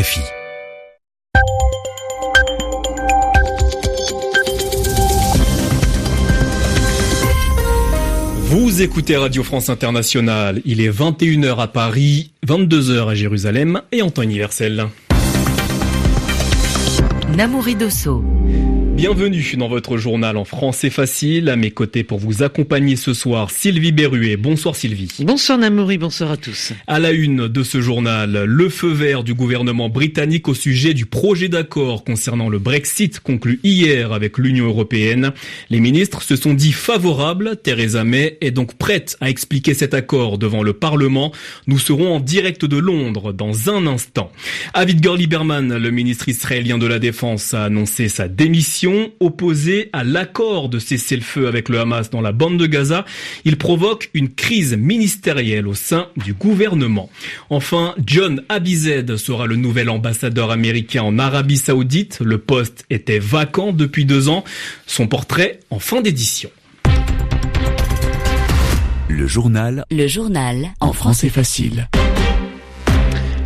RFI. Vous écoutez Radio France Internationale. Il est 21h à Paris, 22h à Jérusalem et en temps universel. Namouri Dosso. Bienvenue dans votre journal en français facile. À mes côtés pour vous accompagner ce soir, Sylvie Berruet. Bonsoir Sylvie. Bonsoir Namouri, bonsoir à tous. À la une de ce journal, le feu vert du gouvernement britannique au sujet du projet d'accord concernant le Brexit conclu hier avec l'Union européenne. Les ministres se sont dit favorables. Theresa May est donc prête à expliquer cet accord devant le Parlement. Nous serons en direct de Londres dans un instant. Avigdor Lieberman, le ministre israélien de la Défense, a annoncé sa démission opposé à l'accord de cessez-le-feu avec le Hamas dans la bande de Gaza. Il provoque une crise ministérielle au sein du gouvernement. Enfin, John Abized sera le nouvel ambassadeur américain en Arabie Saoudite. Le poste était vacant depuis deux ans. Son portrait en fin d'édition. Le journal. Le journal. En français facile.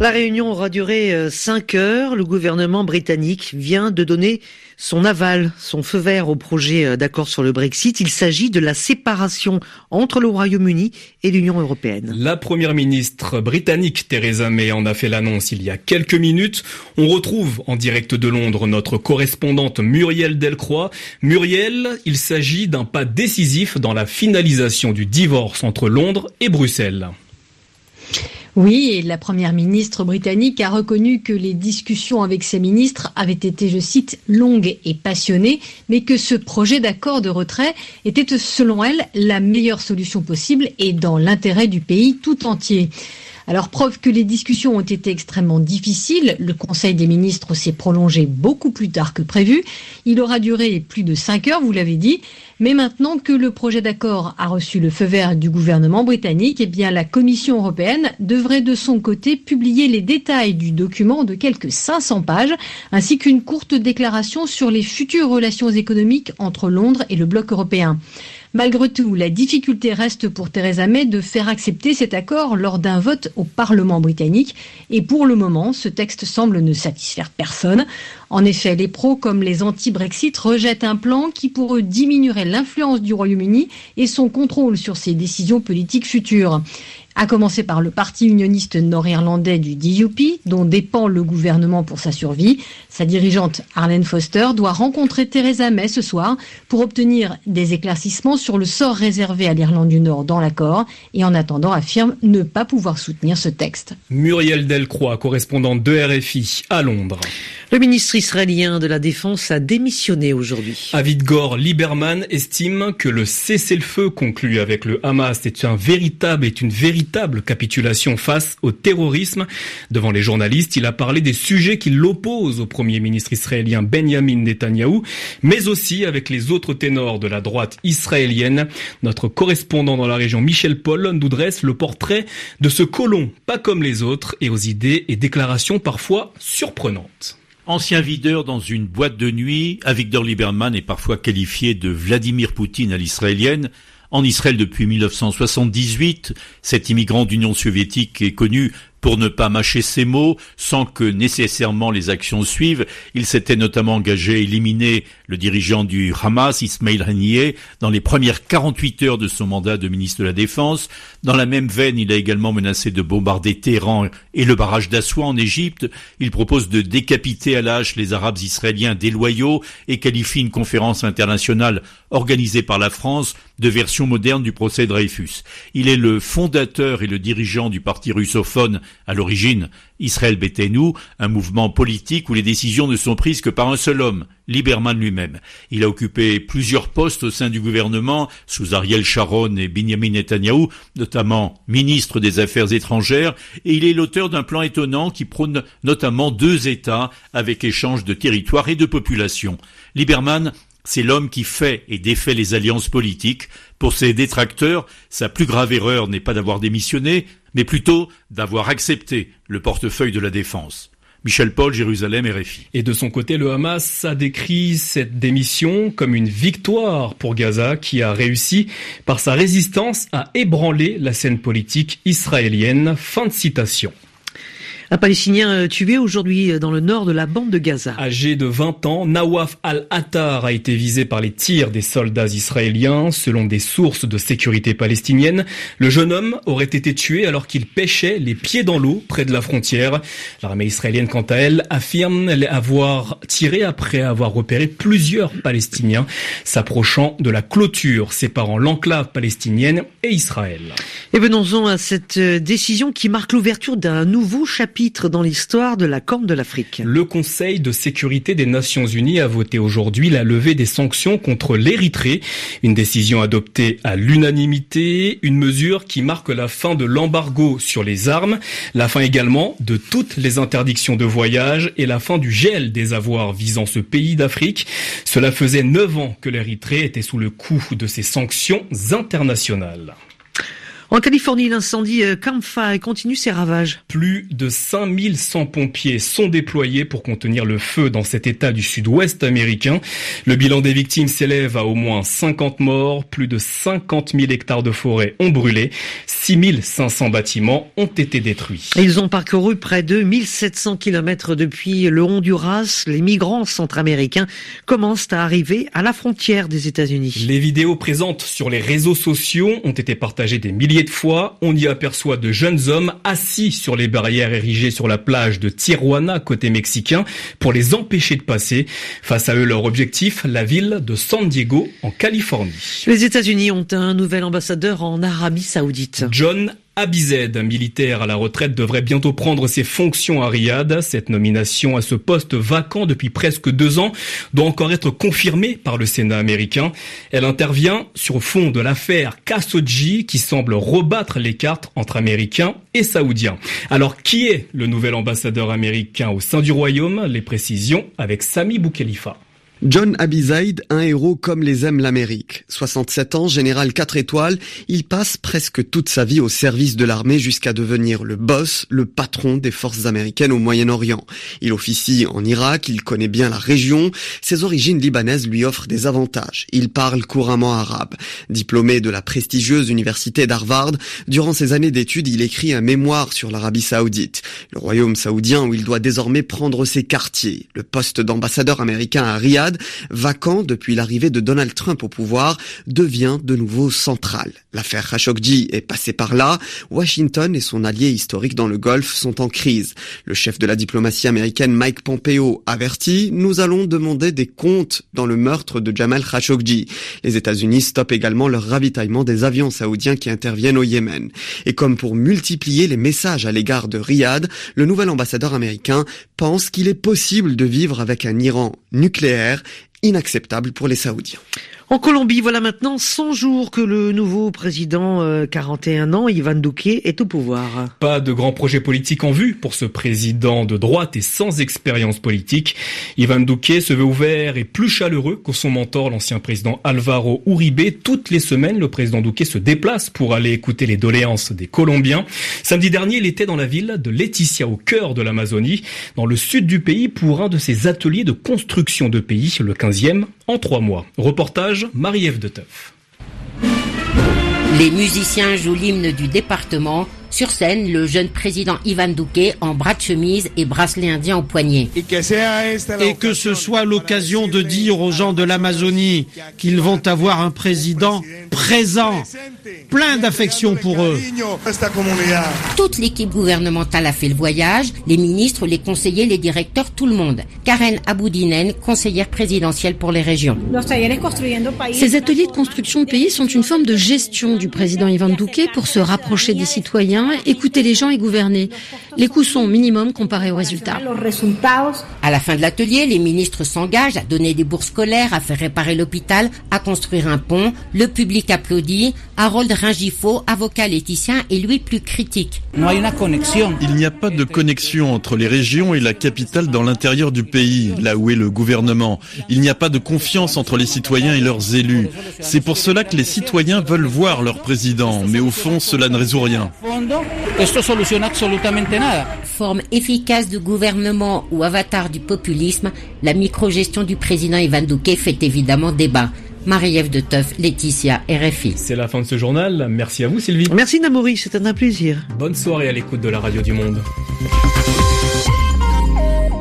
La réunion aura duré 5 euh, heures. Le gouvernement britannique vient de donner son aval, son feu vert au projet euh, d'accord sur le Brexit. Il s'agit de la séparation entre le Royaume-Uni et l'Union européenne. La première ministre britannique Theresa May en a fait l'annonce il y a quelques minutes. On retrouve en direct de Londres notre correspondante Muriel Delcroix. Muriel, il s'agit d'un pas décisif dans la finalisation du divorce entre Londres et Bruxelles. Oui, et la première ministre britannique a reconnu que les discussions avec ses ministres avaient été, je cite, longues et passionnées, mais que ce projet d'accord de retrait était, selon elle, la meilleure solution possible et dans l'intérêt du pays tout entier. Alors, preuve que les discussions ont été extrêmement difficiles, le Conseil des ministres s'est prolongé beaucoup plus tard que prévu. Il aura duré plus de cinq heures, vous l'avez dit. Mais maintenant que le projet d'accord a reçu le feu vert du gouvernement britannique, eh bien, la Commission européenne devrait de son côté publier les détails du document de quelques 500 pages, ainsi qu'une courte déclaration sur les futures relations économiques entre Londres et le bloc européen. Malgré tout, la difficulté reste pour Theresa May de faire accepter cet accord lors d'un vote au Parlement britannique. Et pour le moment, ce texte semble ne satisfaire personne. En effet, les pros comme les anti-Brexit rejettent un plan qui pour eux diminuerait l'influence du Royaume-Uni et son contrôle sur ses décisions politiques futures à commencer par le parti unioniste nord-irlandais du DUP, dont dépend le gouvernement pour sa survie. Sa dirigeante, Arlene Foster, doit rencontrer Theresa May ce soir pour obtenir des éclaircissements sur le sort réservé à l'Irlande du Nord dans l'accord et en attendant affirme ne pas pouvoir soutenir ce texte. Muriel Delcroix, correspondante de RFI à Londres. Le ministre israélien de la Défense a démissionné aujourd'hui. Avidgor Lieberman estime que le cessez-le-feu conclu avec le Hamas est un véritable, est une véritable capitulation face au terrorisme. Devant les journalistes, il a parlé des sujets qui l'opposent au premier ministre israélien Benjamin Netanyahou, mais aussi avec les autres ténors de la droite israélienne. Notre correspondant dans la région, Michel Paul, nous dresse le portrait de ce colon, pas comme les autres, et aux idées et déclarations parfois surprenantes. Ancien videur dans une boîte de nuit, Avigdor Lieberman est parfois qualifié de Vladimir Poutine à l'israélienne. En Israël depuis 1978, cet immigrant d'Union soviétique est connu pour ne pas mâcher ses mots sans que nécessairement les actions suivent, il s'était notamment engagé à éliminer le dirigeant du Hamas, Ismail Haniyeh, dans les premières 48 heures de son mandat de ministre de la Défense. Dans la même veine, il a également menacé de bombarder Téhéran et le barrage d'Assoua en Égypte. Il propose de décapiter à l'âge les Arabes israéliens déloyaux et qualifie une conférence internationale organisée par la France de version moderne du procès Dreyfus. Il est le fondateur et le dirigeant du parti russophone à l'origine, Israël Betenu, un mouvement politique où les décisions ne sont prises que par un seul homme, Lieberman lui-même. Il a occupé plusieurs postes au sein du gouvernement, sous Ariel Sharon et Benjamin Netanyahu, notamment ministre des Affaires étrangères, et il est l'auteur d'un plan étonnant qui prône notamment deux États avec échange de territoire et de population. Lieberman c'est l'homme qui fait et défait les alliances politiques. Pour ses détracteurs, sa plus grave erreur n'est pas d'avoir démissionné, mais plutôt d'avoir accepté le portefeuille de la défense. Michel Paul, Jérusalem, RFI. Et de son côté, le Hamas a décrit cette démission comme une victoire pour Gaza qui a réussi par sa résistance à ébranler la scène politique israélienne. Fin de citation. Un Palestinien euh, tué aujourd'hui euh, dans le nord de la bande de Gaza. Âgé de 20 ans, Nawaf al-Attar a été visé par les tirs des soldats israéliens. Selon des sources de sécurité palestinienne, le jeune homme aurait été tué alors qu'il pêchait les pieds dans l'eau près de la frontière. L'armée israélienne, quant à elle, affirme avoir tiré après avoir repéré plusieurs Palestiniens s'approchant de la clôture séparant l'enclave palestinienne et Israël. Et venons-en à cette euh, décision qui marque l'ouverture d'un nouveau chapitre Le Conseil de sécurité des Nations Unies a voté aujourd'hui la levée des sanctions contre l'Érythrée, une décision adoptée à l'unanimité, une mesure qui marque la fin de l'embargo sur les armes, la fin également de toutes les interdictions de voyage et la fin du gel des avoirs visant ce pays d'Afrique. Cela faisait neuf ans que l'Érythrée était sous le coup de ces sanctions internationales. En Californie, l'incendie euh, Campfire continue ses ravages. Plus de 5100 pompiers sont déployés pour contenir le feu dans cet état du sud-ouest américain. Le bilan des victimes s'élève à au moins 50 morts, plus de 50 000 hectares de forêt ont brûlé, 6500 bâtiments ont été détruits. Ils ont parcouru près de 1700 km depuis le Honduras. Les migrants centra-américains commencent à arriver à la frontière des États-Unis. Les vidéos présentes sur les réseaux sociaux ont été partagées des milliers de fois, on y aperçoit de jeunes hommes assis sur les barrières érigées sur la plage de Tijuana, côté mexicain, pour les empêcher de passer. Face à eux, leur objectif, la ville de San Diego, en Californie. Les États-Unis ont un nouvel ambassadeur en Arabie Saoudite. John Abized, militaire à la retraite, devrait bientôt prendre ses fonctions à Riyad. Cette nomination à ce poste vacant depuis presque deux ans doit encore être confirmée par le Sénat américain. Elle intervient sur fond de l'affaire Khashoggi qui semble rebattre les cartes entre Américains et Saoudiens. Alors qui est le nouvel ambassadeur américain au sein du Royaume? Les précisions avec Sami Boukhelifa. John Abizaid, un héros comme les aime l'Amérique. 67 ans, général 4 étoiles, il passe presque toute sa vie au service de l'armée jusqu'à devenir le boss, le patron des forces américaines au Moyen-Orient. Il officie en Irak, il connaît bien la région, ses origines libanaises lui offrent des avantages. Il parle couramment arabe. Diplômé de la prestigieuse université d'Harvard, durant ses années d'études, il écrit un mémoire sur l'Arabie saoudite, le royaume saoudien où il doit désormais prendre ses quartiers. Le poste d'ambassadeur américain à Riyad vacant depuis l'arrivée de Donald Trump au pouvoir, devient de nouveau central. L'affaire Khashoggi est passée par là. Washington et son allié historique dans le Golfe sont en crise. Le chef de la diplomatie américaine Mike Pompeo avertit, nous allons demander des comptes dans le meurtre de Jamal Khashoggi. Les États-Unis stoppent également leur ravitaillement des avions saoudiens qui interviennent au Yémen. Et comme pour multiplier les messages à l'égard de Riyad, le nouvel ambassadeur américain pense qu'il est possible de vivre avec un Iran nucléaire inacceptable pour les Saoudiens. En Colombie, voilà maintenant 100 jours que le nouveau président, 41 euh, ans, Ivan Duque, est au pouvoir. Pas de grands projets politiques en vue pour ce président de droite et sans expérience politique. Ivan Duque se veut ouvert et plus chaleureux que son mentor, l'ancien président Alvaro Uribe. Toutes les semaines, le président Duque se déplace pour aller écouter les doléances des Colombiens. Samedi dernier, il était dans la ville de Leticia, au cœur de l'Amazonie, dans le sud du pays, pour un de ses ateliers de construction de pays, le 15e, en trois mois. Reportage Marie-Ève de Teuf. Les musiciens jouent l'hymne du département sur scène, le jeune président Ivan Duque en bras de chemise et bracelet indien au poignet. Et que ce soit l'occasion de dire aux gens de l'Amazonie qu'ils vont avoir un président présent, plein d'affection pour eux. Toute l'équipe gouvernementale a fait le voyage, les ministres, les conseillers, les directeurs, tout le monde. Karen Aboudinen, conseillère présidentielle pour les régions. Ces ateliers de construction de pays sont une forme de gestion du président Ivan Duque pour se rapprocher des citoyens écouter les gens et gouverner. Les coûts sont minimum comparés aux résultats. À la fin de l'atelier, les ministres s'engagent à donner des bourses scolaires, à faire réparer l'hôpital, à construire un pont. Le public applaudit. Harold Ringifo, avocat léticien, est lui plus critique. Il n'y a pas de connexion entre les régions et la capitale dans l'intérieur du pays, là où est le gouvernement. Il n'y a pas de confiance entre les citoyens et leurs élus. C'est pour cela que les citoyens veulent voir leur président, mais au fond, cela ne résout rien. Forme efficace de gouvernement ou avatar du populisme, la microgestion du président Ivan Duque fait évidemment débat. Marie-Ève de Teuf, Laetitia, RFI. C'est la fin de ce journal. Merci à vous Sylvie. Merci Namouri, c'était un plaisir. Bonne soirée à l'écoute de la radio du monde.